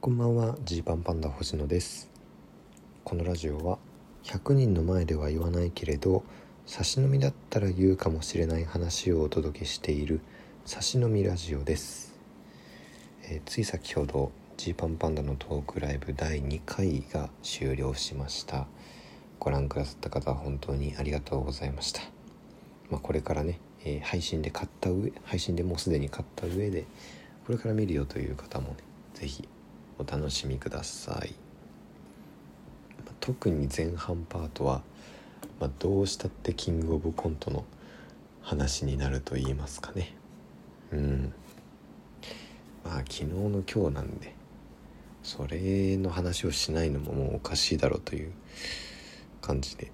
こんばんはジーパンパンダ星野です。このラジオは100人の前では言わないけれど差し飲みだったら言うかもしれない話をお届けしている差し飲みラジオです、えー、つい先ほどジーパンパンダのトークライブ第2回が終了しました。ご覧くださった方は本当にありがとうございました。まあ、これからね、えー、配信で買った上配信でもうすでに買った上でこれから見るよという方もね是非お楽しみください、特に前半パートは、まあ、どうしたってキングオブコントの話になると言いますかね。うん。まあ昨日の今日なんでそれの話をしないのももうおかしいだろうという感じで、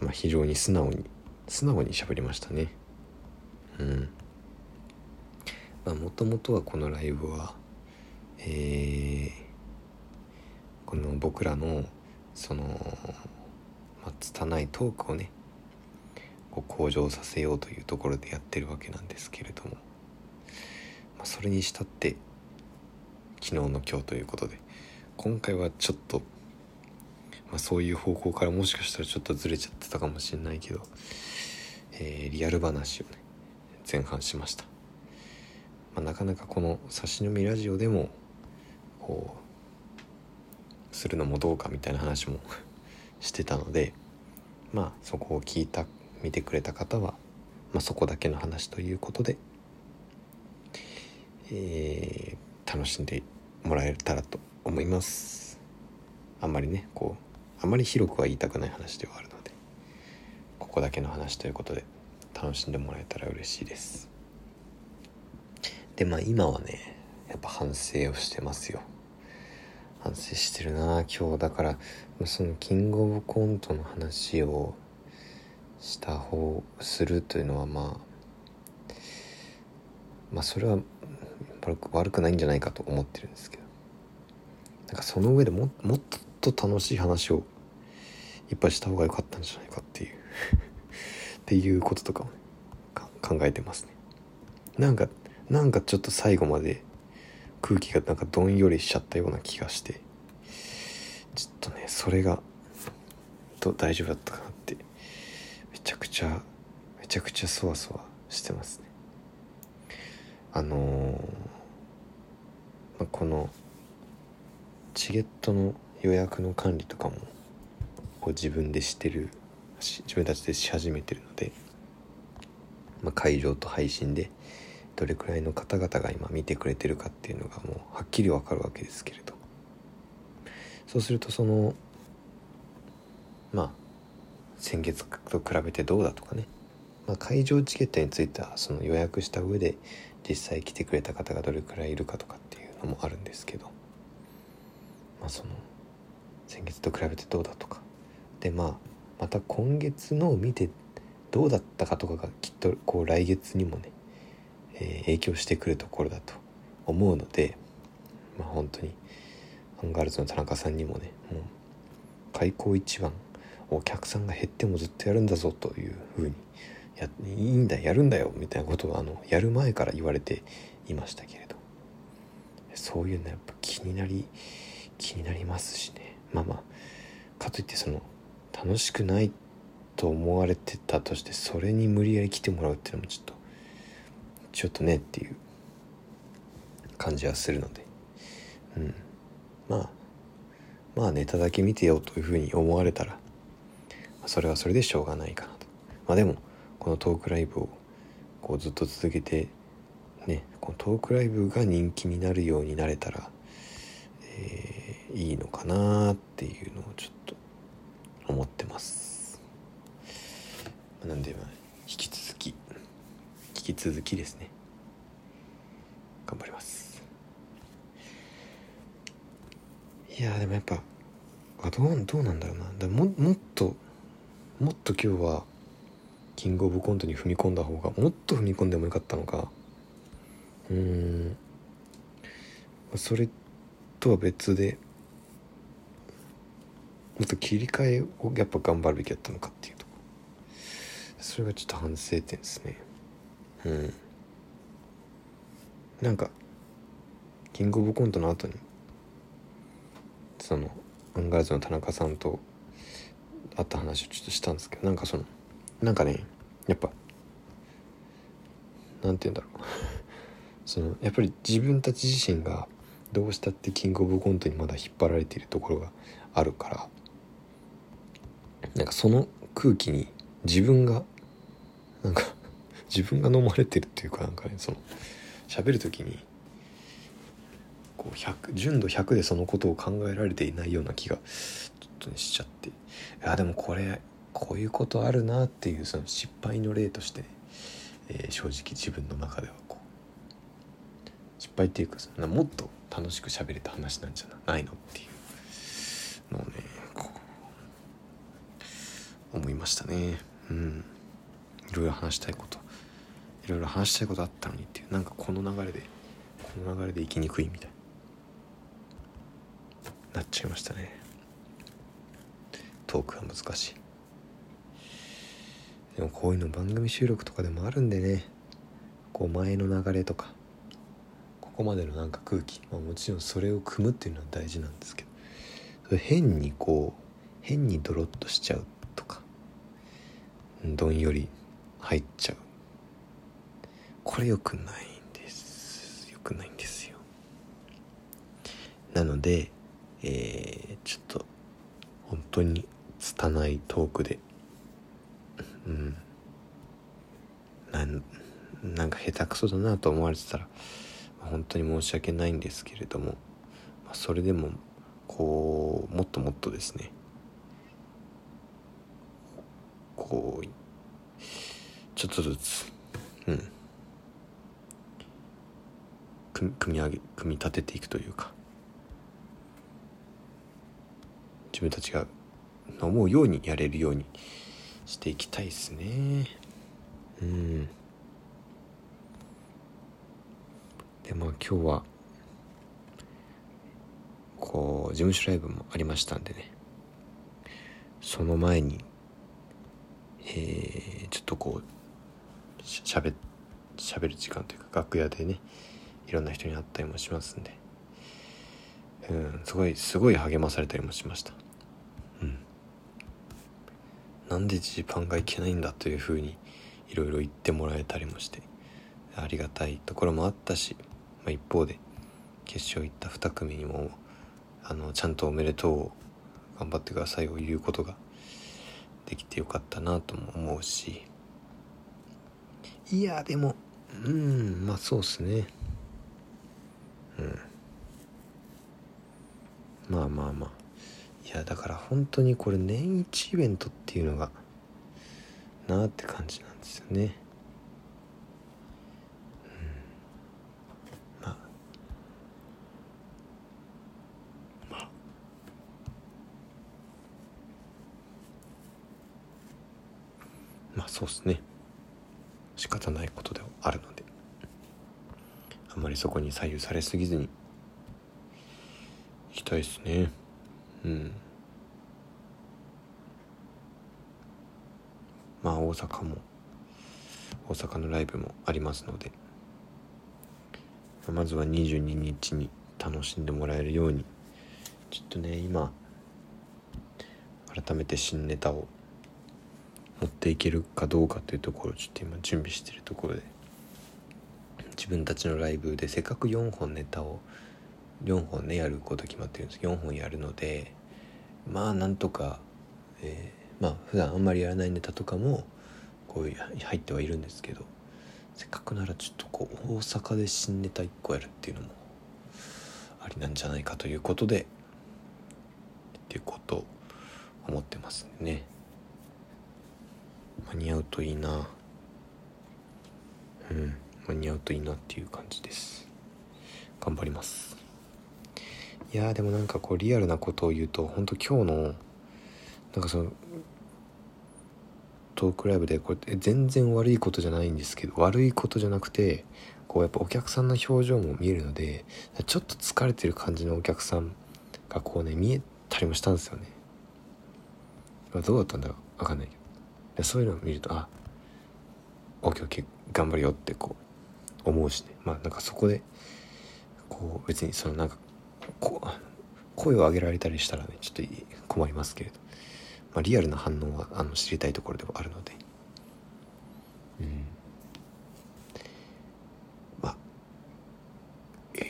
まあ、非常に素直に素直に喋りましたね。うん。まあもともとはこのライブはえー、この僕らのその、まあ、拙いトークをねこう向上させようというところでやってるわけなんですけれども、まあ、それにしたって昨日の今日ということで今回はちょっと、まあ、そういう方向からもしかしたらちょっとずれちゃってたかもしれないけど、えー、リアル話をね前半しました、まあ、なかなかこの「差し飲みラジオ」でもこうするのもどうかみたいな話も してたのでまあそこを聞いた見てくれた方は、まあ、そこだけの話ということで、えー、楽しんでもらえたらと思います。あんまりねこうあまり広くは言いたくない話ではあるのでここだけの話ということで楽しんでもらえたら嬉しいです。でまあ今はねやっぱ反省をしてますよ。反省してるな。今日だからそのキングオブコントの話をした方するというのはまあまあそれは悪くないんじゃないかと思ってるんですけど。なんかその上でももっと楽しい話をいっぱいした方が良かったんじゃないかっていう。っていうこととかも、ね、考えてますね。なんかなんかちょっと最後まで空気がなんかどんよりしちゃったような気がしてちょっとねそれがと大丈夫だったかなってめちゃくちゃめちゃくちゃそわそわしてますね。あのー、まあ、このチゲットの予約の管理とかもこう自分でしてる自分たちでし始めてるので、まあ、会場と配信でどれくらいの方々が今見てくれてるかっていうのがもうはっきりわかるわけですけれど。そうするとそのまあ先月と比べてどうだとかね、まあ、会場チケットについてはその予約した上で実際来てくれた方がどれくらいいるかとかっていうのもあるんですけど。まあその先月と比べてどうだとか。でまあまた今月のを見てどうだったかとかがきっとこう来月にもねえー、影響してくるところだと思うので、まあ、本当にアンガールズの田中さんにもねもう開口一番お客さんが減ってもずっとやるんだぞというふうにやいいんだやるんだよみたいなことをあのやる前から言われていましたけれど。そういうのやっぱ気になり気になりますしね。まあまあかといってその楽しくないと思われてたとしてそれに無理やり来てもらうっていうのもちょっとちょっとねっていう感じはするので。うん。まあまあネタだけ見てよというふうに思われたらそれはそれでしょうがないかなと。まあでもこのトークライブをこうずっと続けてねこのトークライブが人気になるようになれたら、えー、いいのかなっていうのをちょっと思ってます。なんでまあ引き続きですね。頑張ります。いやでもやっぱあどうどうなんだろうな。だももっともっと今日はキングオブコントに踏み込んだ方がもっと踏み込んでもよかったのか。うん。それとは別でもっと切り替えをやっぱ頑張るべきだったのかっていうとそれがちょっと反省点ですね。うん。なんかキングオブコントの後にそのアンガールズの田中さんと会った話をちょっとしたんですけどなんかそのなんかねやっぱなんて言うんだろう。そのやっぱり自分たち自身がどうしたってキングオブコントにまだ引っ張られているところがあるからなんかその空気に自分がなんか自分が飲まれてるっていうかなんかねその喋る時にこう100純度100でそのことを考えられていないような気がちょっとねしちゃって。いやでもこれこういうことあるなっていうその失敗の例として、ね、えー、正直自分の中ではこう失敗っていうかもっと楽しく喋れた話なんじゃない？のっていうのをね思いましたね。うん。いろいろ話したいこと。いろいろ話したいことあったのにっていうなんかこの流れでこの流れで生きにくいみたいな。っちゃいましたね。トークは難しい。でもこういうの番組収録とかでもあるんでね。こう前の流れとか。ここまでのなんか空気、まあ、もちろんそれを組むっていうのは大事なんですけど。変にこう変にドロッとしちゃうとか。どんより入っちゃう。これ良くないんです。良くないんですよ。なのでえー、ちょっと本当に拙いトークでうん。なんなんか下手くそだなと思われてたら本当に申し訳ないんですけれども、それでもこうもっともっとですねこうちょっとずつうん。組み上げ組み立てていくというか。自分たちが思うようにやれるようにしていきたいですね。うん。でまあ今日はこう事務所ライブもありましたんでね。その前にえー、ちょっとこうしゃべしゃべる時間というか楽屋でねいろんな人に会ったりもしますんで。うんすごいすごい励まされたりもしました。うん。なんでジーパンがいけないんだというふうにいろいろ言ってもらえたりもしてありがたいところもあったし、まあ、一方で決勝行った2組にもあのちゃんとおめでとう頑張ってくださいを言うことができてよかったなとも思うし。いやでもうんまあそうっすね。うん。まあまあまあ。いやだから本当にこれ年一イベントっていうのがなあって感じなんですよね。うん。まあ。まあ。まあそうっすね。仕方ないことではあるので。あまりそこに左右されすぎずに。行きたいですね。うん。まあ大阪も大阪のライブもありますので。まずは22日に楽しんでもらえるようにちょっとね今改めて新ネタを持っていけるかどうかというところをちょっと今準備してるところで。自分たちのライブでせっかく4本ネタを4本ねやること決まってるんです。4本やるのでまあなんとか、えー、まあ普段あんまりやらないネタとかもこう入ってはいるんですけどせっかくならちょっとこう大阪で新ネタ1個やるっていうのもありなんじゃないかということでっていうこと思ってますね。間に合うといいな。うん。間に合うといいなっていう感じです。頑張ります。いやでもなんかこうリアルなことを言うと本当今日のなんかそのトークライブでこれ全然悪いことじゃないんですけど悪いことじゃなくてこうやっぱお客さんの表情も見えるのでちょっと疲れてる感じのお客さんがこうね見えたりもしたんですよね。どうだったんだろう分かんないけど。そういうのを見るとあオッケーオッケー頑張るよってこう思うしね。まあなんかそこでこう別にそのなんかこ声を上げられたりしたらねちょっと困りますけれど、まあ、リアルな反応はあの知りたいところではあるので。うん。まあえー、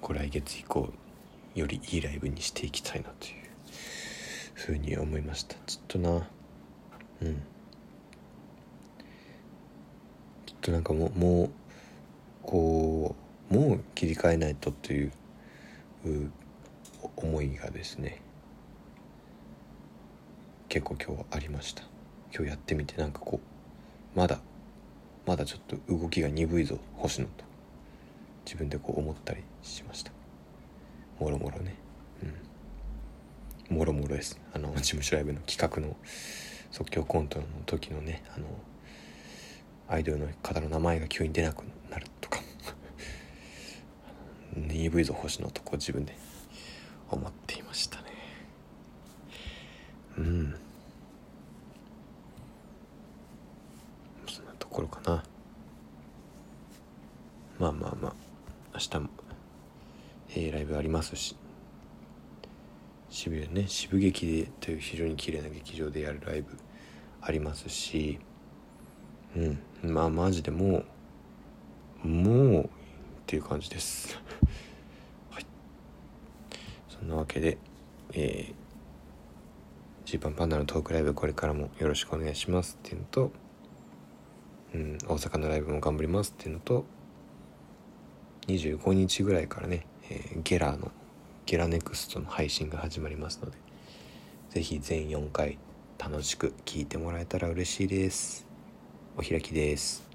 これ来月以降よりいいライブにしていきたいなというふうに思いました。ちょっとな。うんちょっとなんかもうもうこうもう切り替えないとという思いがですね結構今日はありました。今日やってみてなんかこうまだまだちょっと動きが鈍いぞ星野と自分でこう思ったりしました。もろもろね。うん。もろもろです。あの事務所ライブの企画の即興コントの時のねあのアイドルの方の名前が急に出なくなるとか。EV ぞ星野とこう自分で思っていましたね。うん。そんなところかな。まあまあまあ。明日も、えー、ライブありますし。渋谷ね渋劇でという非常に綺麗な劇場でやるライブありますし。うん。まあマジでもうもうっていう感じです。はい。そんなわけでえー、ジーパンパンダのトークライブこれからもよろしくお願いしますっていうのとうん大阪のライブも頑張りますっていうのと25日ぐらいからね、えー、ゲラーのゲラネクストの配信が始まりますので是非全4回楽しく聴いてもらえたら嬉しいです。お開きです。